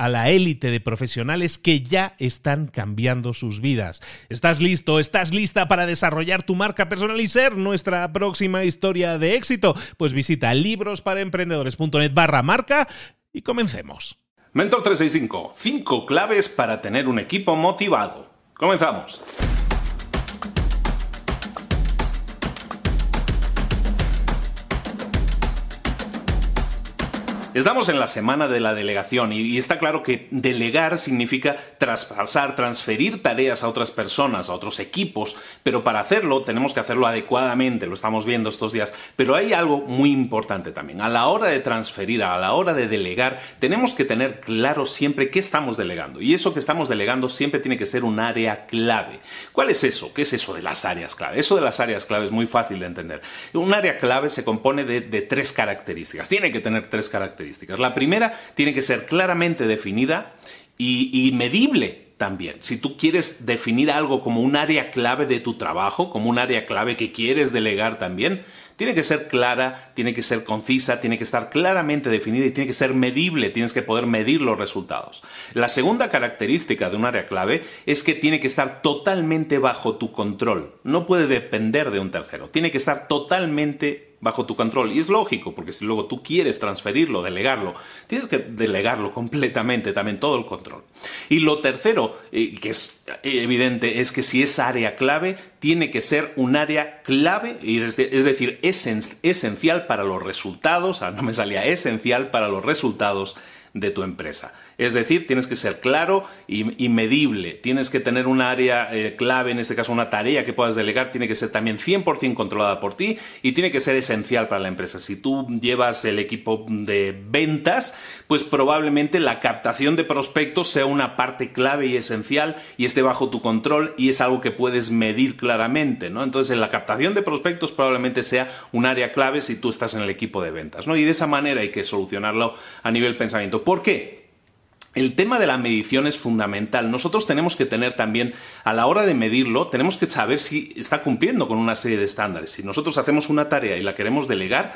a la élite de profesionales que ya están cambiando sus vidas. ¿Estás listo? ¿Estás lista para desarrollar tu marca personal y ser nuestra próxima historia de éxito? Pues visita librosparaemprendedores.net barra marca y comencemos. Mentor 365, 5 claves para tener un equipo motivado. Comenzamos. Estamos en la semana de la delegación y, está claro que delegar significa traspasar, transferir tareas a otras personas, a otros equipos, pero para hacerlo tenemos que hacerlo adecuadamente, lo estamos viendo estos días. Pero hay algo muy importante también. A la hora de transferir, a la hora de delegar, tenemos que tener claro siempre qué estamos delegando. Y eso que estamos delegando siempre tiene que ser un área clave. ¿Cuál es eso? ¿Qué es eso de las áreas clave? Eso de las áreas clave es muy fácil de entender. Un área clave se compone de, de tres características. Tiene que tener tres características la primera tiene que ser claramente definida y, medible también. Si tú quieres definir algo como un área clave de tu trabajo, como un área clave que quieres delegar también, tiene que ser clara, tiene que ser concisa, tiene que estar claramente definida y tiene que ser medible, tienes que poder medir los resultados. La segunda característica de un área clave es que tiene que estar totalmente bajo tu control, no puede depender de un tercero, tiene que estar totalmente bajo tu control. Y es lógico, porque si luego tú quieres transferirlo, delegarlo, tienes que delegarlo completamente, también todo el control. Y lo tercero, eh, que es evidente, es que si es área clave, tiene que ser un área clave, es decir, esencial para los resultados, ah, no me salía esencial para los resultados de tu empresa. Es decir, tienes que ser claro y, medible, tienes que tener un área eh, clave, en este caso una tarea que puedas delegar, tiene que ser también 100% controlada por ti y tiene que ser esencial para la empresa. Si tú llevas el equipo de ventas, pues probablemente la captación de prospectos sea una parte clave y esencial y esté bajo tu control y es algo que puedes medir claramente, ¿no? Entonces, la captación de prospectos probablemente sea un área clave si tú estás en el equipo de ventas, ¿no? Y de esa manera hay que solucionarlo a nivel pensamiento. ¿Por qué? El tema de la medición es fundamental. Nosotros tenemos que tener también, a la hora de medirlo, tenemos que saber si está cumpliendo con una serie de estándares. Si nosotros hacemos una tarea y la queremos delegar,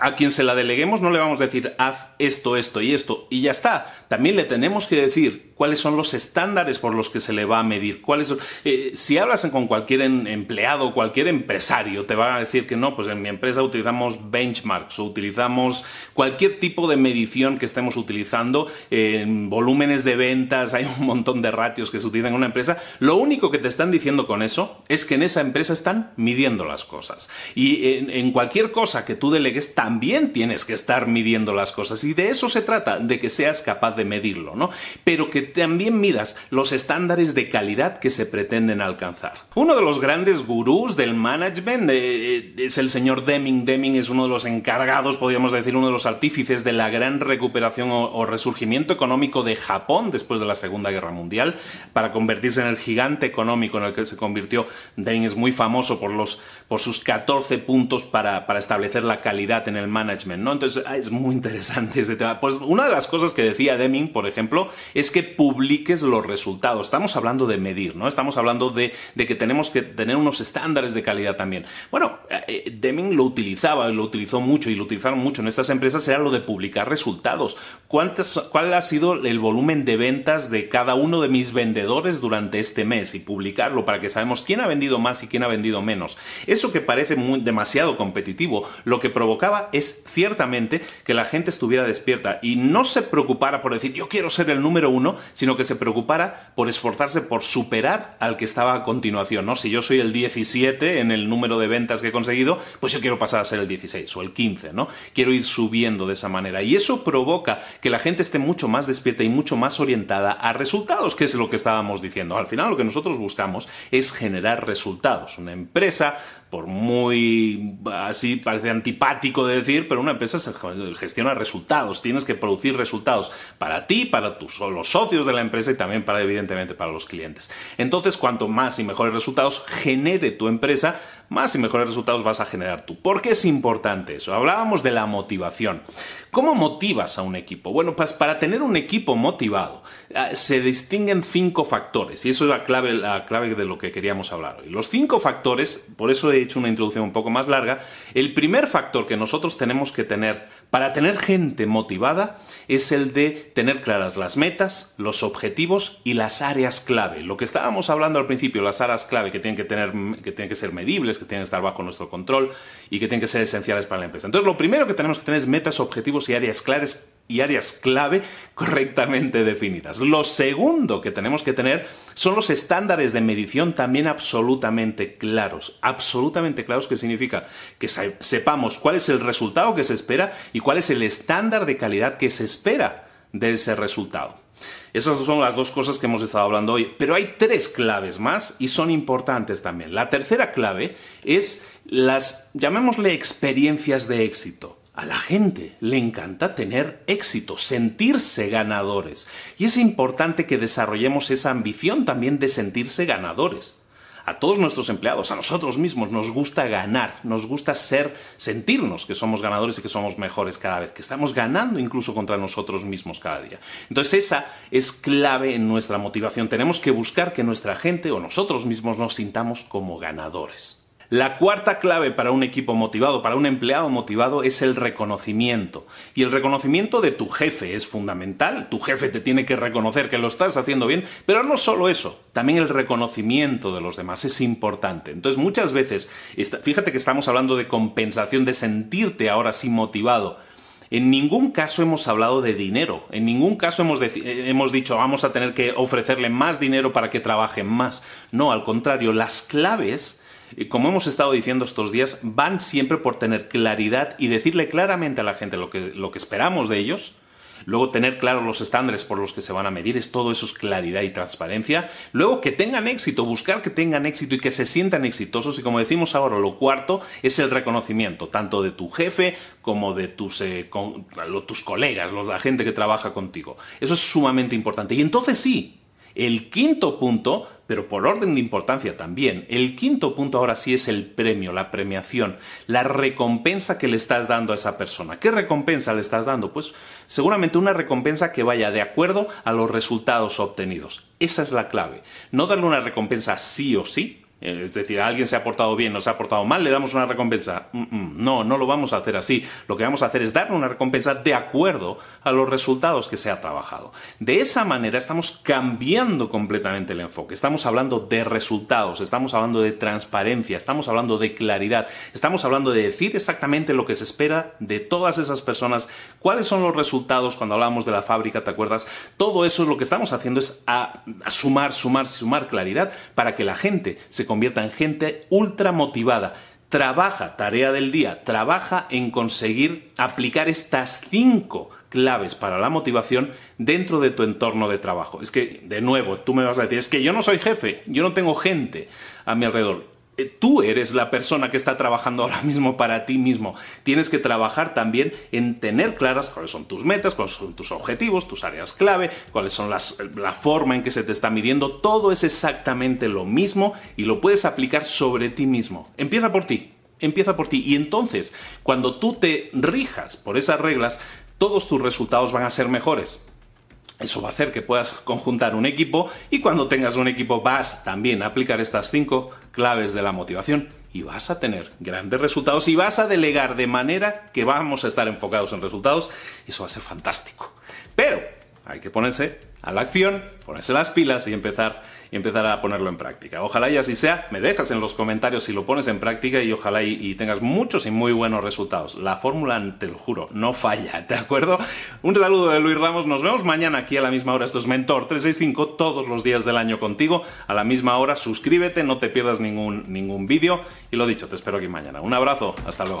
a quien se la deleguemos no le vamos a decir haz esto, esto y esto y ya está. También le tenemos que decir cuáles son los estándares por los que se le va a medir. Cuáles eh, si hablas con cualquier empleado, cualquier empresario, te va a decir que no, pues en mi empresa utilizamos benchmarks o utilizamos cualquier tipo de medición que estemos utilizando, en volúmenes de ventas, hay un montón de ratios que se utilizan en una empresa. Lo único que te están diciendo con eso es que en esa empresa están midiendo las cosas. Y en, en cualquier cosa que tú delegues, también tienes que estar midiendo las cosas. Y de eso se trata, de que seas capaz de medirlo, ¿no? Pero que también midas los estándares de calidad que se pretenden alcanzar. Uno de los grandes gurús del management eh, es el señor Deming. Deming es uno de los encargados, podríamos decir, uno de los artífices de la gran recuperación o, resurgimiento económico de Japón después de la Segunda Guerra Mundial para convertirse en el gigante económico en el que se convirtió. Deming es muy famoso por, los, por sus 14 puntos para, para establecer la calidad en el management. ¿no? Entonces ah, es muy interesante este tema. Pues una de las cosas que decía Deming, por ejemplo, es que publiques los resultados. Estamos hablando de medir, ¿no? Estamos hablando de, que tenemos que tener unos estándares de calidad también. Bueno, eh, Deming lo utilizaba, lo utilizó mucho y lo utilizaron mucho en estas empresas, era lo de publicar resultados. ¿Cuántas, ¿Cuál ha sido el volumen de ventas de cada uno de mis vendedores durante este mes? Y publicarlo para que sabemos quién ha vendido más y quién ha vendido menos. Eso que parece demasiado competitivo, lo que provocaba es ciertamente que la gente estuviera despierta y no se preocupara por decir yo quiero ser el número uno, sino que se preocupara por esforzarse por superar al que estaba a continuación, ¿no? Si yo soy el 17 en el número de ventas que he conseguido, pues yo quiero pasar a ser el 16 o el 15, ¿no? Quiero ir subiendo de esa manera. Y eso provoca que la gente esté mucho más despierta y mucho más orientada a resultados, que es lo que estábamos diciendo. Al final lo que nosotros buscamos es generar resultados. Una empresa por muy así parece antipático de decir, pero una empresa gestiona resultados, tienes que producir resultados para ti, para tus, los socios de la empresa y también para evidentemente para los clientes. Entonces, cuanto más y mejores resultados genere tu empresa, más y mejores resultados vas a generar tú. ¿Por qué es importante eso? Hablábamos de la motivación. ¿Cómo motivas a un equipo? Bueno, pues para tener un equipo motivado ah, se distinguen cinco factores y eso es la clave, la clave de lo que queríamos hablar hoy. Los cinco factores, por eso he hecho una introducción un poco más larga, el primer factor que nosotros tenemos que tener para tener gente motivada es el de tener claras las metas, los objetivos y las áreas clave. Lo que estábamos hablando al principio, las áreas clave que tienen que, tener, que, tienen que ser medibles, que tienen que estar bajo nuestro control y que tienen que ser esenciales para la empresa. Entonces, lo primero que tenemos que tener es metas, objetivos y áreas claves y áreas clave correctamente definidas. Lo segundo que tenemos que tener son los estándares de medición también absolutamente claros. Absolutamente claros, que significa que sepamos cuál es el resultado que se espera y cuál es el estándar de calidad que se espera de ese resultado. Esas son las dos cosas que hemos estado hablando hoy, pero hay tres claves más y son importantes también. La tercera clave es las, llamémosle experiencias de éxito. A la gente le encanta tener éxito, sentirse ganadores. Y es importante que desarrollemos esa ambición también de sentirse ganadores. A todos nuestros empleados, a nosotros mismos, nos gusta ganar, nos gusta ser, sentirnos que somos ganadores y que somos mejores cada vez, que estamos ganando incluso contra nosotros mismos cada día. Entonces esa es clave en nuestra motivación. Tenemos que buscar que nuestra gente o nosotros mismos nos sintamos como ganadores. La cuarta clave para un equipo motivado, para un empleado motivado, es el reconocimiento. Y el reconocimiento de tu jefe es fundamental. Tu jefe te tiene que reconocer que lo estás haciendo bien, pero no solo eso, también el reconocimiento de los demás es importante. Entonces muchas veces, fíjate que estamos hablando de compensación, de sentirte ahora sí motivado. En ningún caso hemos hablado de dinero, en ningún caso hemos, eh, hemos, dicho vamos a tener que ofrecerle más dinero para que trabaje más. No, al contrario, las claves como hemos estado diciendo estos días, van siempre por tener claridad y decirle claramente a la gente lo que, lo que esperamos de ellos. Luego tener claros los estándares por los que se van a medir, es todo eso es claridad y transparencia. Luego que tengan éxito, buscar que tengan éxito y que se sientan exitosos. Y como decimos ahora, lo cuarto es el reconocimiento, tanto de tu jefe como de tus, eh, tus colegas, la gente que trabaja contigo. Eso es sumamente importante. Y entonces sí, el quinto punto pero por orden de importancia también, el quinto punto ahora sí es el premio, la premiación, la recompensa que le estás dando a esa persona. ¿Qué recompensa le estás dando? Pues seguramente una recompensa que vaya de acuerdo a los resultados obtenidos. Esa es la clave. No darle una recompensa sí o sí, es decir, alguien se ha portado bien, se ha portado mal, le damos una recompensa. No, no lo vamos a hacer así. Lo que vamos a hacer es darle una recompensa de acuerdo a los resultados que se ha trabajado. De esa manera estamos cambiando completamente el enfoque. Estamos hablando de resultados, estamos hablando de transparencia, estamos hablando de claridad, estamos hablando de decir exactamente lo que se espera de todas esas personas, cuáles son los resultados cuando hablamos de la fábrica, ¿te acuerdas? Todo eso es lo que estamos haciendo es a sumar, sumar, sumar claridad para que la gente se convierta en gente ultra motivada. trabaja, tarea del día, trabaja en conseguir aplicar estas cinco claves para la motivación dentro de tu entorno de trabajo. Es que, de nuevo, tú me vas a decir, es que yo no soy jefe, yo no tengo gente a mi alrededor. Eh, tú eres la persona que está trabajando ahora mismo para ti mismo. Tienes que trabajar también en tener claras cuáles son tus metas, cuáles son tus objetivos, tus áreas clave, cuáles son las, la forma en que se te está midiendo. Todo es exactamente lo mismo y lo puedes aplicar sobre ti mismo. Empieza por ti. Empieza por ti. Y entonces, cuando tú te rijas por esas reglas, todos tus resultados van a ser mejores. Eso va a hacer que puedas conjuntar un equipo y cuando tengas un equipo vas también a aplicar estas cinco claves de la motivación y vas a tener grandes resultados y vas a delegar de manera que vamos a estar enfocados en resultados eso va a ser fantástico. Pero hay que ponerse a la acción, ponerse las pilas y empezar y empezar a ponerlo en práctica. Ojalá y así sea. Me dejas en los comentarios si lo pones en práctica y ojalá y, tengas muchos y muy buenos resultados. La fórmula, te lo juro, no falla, ¿de acuerdo? Un saludo de Luis Ramos. Nos vemos mañana aquí a la misma hora. Esto es Mentor 365 todos los días del año contigo. A la misma hora, suscríbete, no te pierdas ningún, ningún vídeo. Y lo dicho, te espero aquí mañana. Un abrazo, hasta luego.